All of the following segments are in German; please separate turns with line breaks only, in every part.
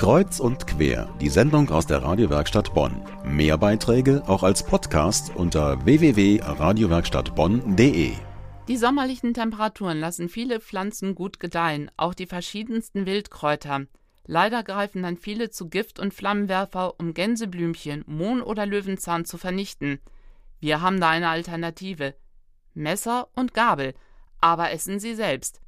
Kreuz und quer, die Sendung aus der Radiowerkstatt Bonn. Mehr Beiträge auch als Podcast unter www.radiowerkstattbonn.de.
Die sommerlichen Temperaturen lassen viele Pflanzen gut gedeihen, auch die verschiedensten Wildkräuter. Leider greifen dann viele zu Gift und Flammenwerfer, um Gänseblümchen, Mohn oder Löwenzahn zu vernichten. Wir haben da eine Alternative. Messer und Gabel, aber essen Sie selbst.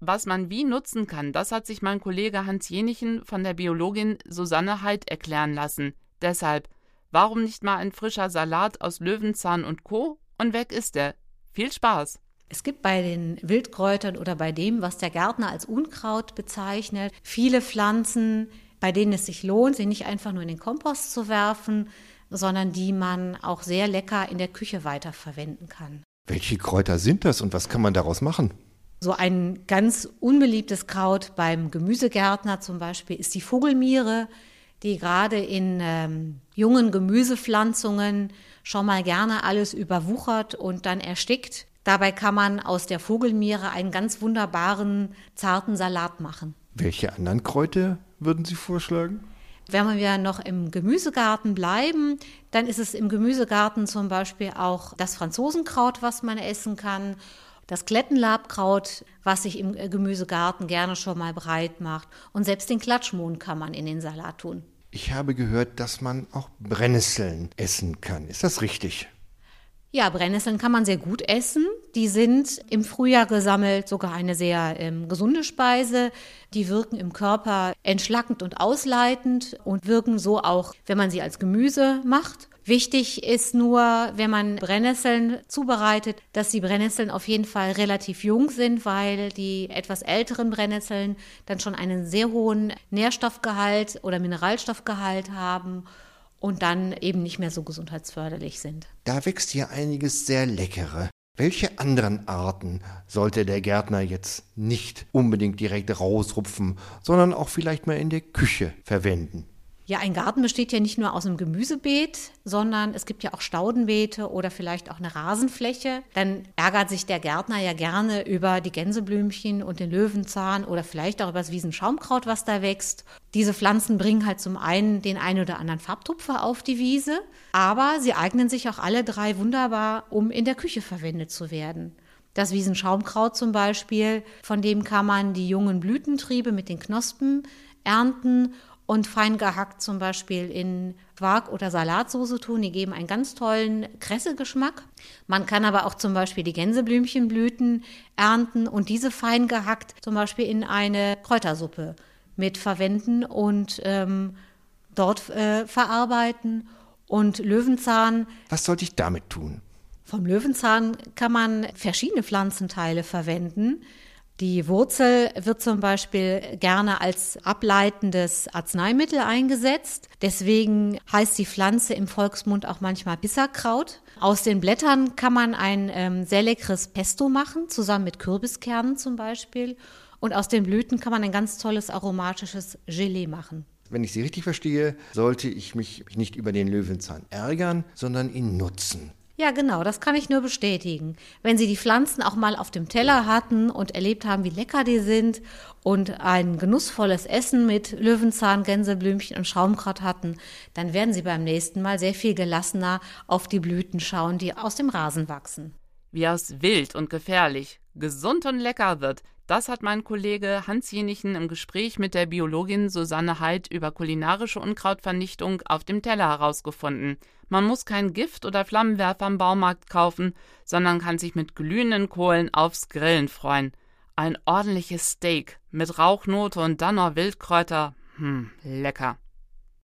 Was man wie nutzen kann, das hat sich mein Kollege Hans Jenichen von der Biologin Susanne Heid erklären lassen. Deshalb, warum nicht mal ein frischer Salat aus Löwenzahn und Co. und weg ist er. Viel Spaß!
Es gibt bei den Wildkräutern oder bei dem, was der Gärtner als Unkraut bezeichnet, viele Pflanzen, bei denen es sich lohnt, sie nicht einfach nur in den Kompost zu werfen, sondern die man auch sehr lecker in der Küche weiterverwenden kann.
Welche Kräuter sind das und was kann man daraus machen?
So ein ganz unbeliebtes Kraut beim Gemüsegärtner zum Beispiel ist die Vogelmiere, die gerade in ähm, jungen Gemüsepflanzungen schon mal gerne alles überwuchert und dann erstickt. Dabei kann man aus der Vogelmiere einen ganz wunderbaren, zarten Salat machen.
Welche anderen Kräuter würden Sie vorschlagen?
Wenn wir noch im Gemüsegarten bleiben, dann ist es im Gemüsegarten zum Beispiel auch das Franzosenkraut, was man essen kann das Klettenlabkraut, was sich im äh, Gemüsegarten gerne schon mal breit macht. Und selbst den Klatschmohn kann man in den Salat tun.
Ich habe gehört, dass man auch Brennnesseln essen kann. Ist das richtig?
Ja, Brennnesseln kann man sehr gut essen. Die sind im Frühjahr gesammelt sogar eine sehr ähm, gesunde Speise. Die wirken im Körper entschlackend und ausleitend und wirken so auch, wenn man sie als Gemüse macht. Wichtig ist nur, wenn man Brennnesseln zubereitet, dass die Brennnesseln auf jeden Fall relativ jung sind, weil die etwas älteren Brennnesseln dann schon einen sehr hohen Nährstoffgehalt oder Mineralstoffgehalt haben und dann eben nicht mehr so gesundheitsförderlich sind.
Da wächst hier einiges sehr leckere. Welche anderen Arten sollte der Gärtner jetzt nicht unbedingt direkt rausrupfen, sondern auch vielleicht mal in der Küche verwenden?
Ja, ein Garten besteht ja nicht nur aus einem Gemüsebeet, sondern es gibt ja auch Staudenbeete oder vielleicht auch eine Rasenfläche. Dann ärgert sich der Gärtner ja gerne über die Gänseblümchen und den Löwenzahn oder vielleicht auch über das Wiesenschaumkraut, was da wächst. Diese Pflanzen bringen halt zum einen den einen oder anderen Farbtupfer auf die Wiese, aber sie eignen sich auch alle drei wunderbar, um in der Küche verwendet zu werden. Das Wiesenschaumkraut zum Beispiel, von dem kann man die jungen Blütentriebe mit den Knospen ernten und fein gehackt zum Beispiel in Quark- oder Salatsauce tun. Die geben einen ganz tollen Kressegeschmack. Man kann aber auch zum Beispiel die Gänseblümchenblüten ernten und diese fein gehackt zum Beispiel in eine Kräutersuppe mit verwenden und ähm, dort äh, verarbeiten. Und Löwenzahn.
Was sollte ich damit tun?
Vom Löwenzahn kann man verschiedene Pflanzenteile verwenden. Die Wurzel wird zum Beispiel gerne als ableitendes Arzneimittel eingesetzt. Deswegen heißt die Pflanze im Volksmund auch manchmal Bisserkraut. Aus den Blättern kann man ein ähm, sehr leckeres Pesto machen, zusammen mit Kürbiskernen zum Beispiel. Und aus den Blüten kann man ein ganz tolles aromatisches Gelee machen.
Wenn ich Sie richtig verstehe, sollte ich mich nicht über den Löwenzahn ärgern, sondern ihn nutzen.
Ja, genau, das kann ich nur bestätigen. Wenn Sie die Pflanzen auch mal auf dem Teller hatten und erlebt haben, wie lecker die sind und ein genussvolles Essen mit Löwenzahn, Gänseblümchen und Schaumkraut hatten, dann werden Sie beim nächsten Mal sehr viel gelassener auf die Blüten schauen, die aus dem Rasen wachsen.
Wie aus wild und gefährlich, gesund und lecker wird, das hat mein Kollege Hans Jenichen im Gespräch mit der Biologin Susanne Heid über kulinarische Unkrautvernichtung auf dem Teller herausgefunden. Man muss kein Gift oder Flammenwerfer im Baumarkt kaufen, sondern kann sich mit glühenden Kohlen aufs Grillen freuen. Ein ordentliches Steak mit Rauchnote und dann noch Wildkräuter. Hm, lecker.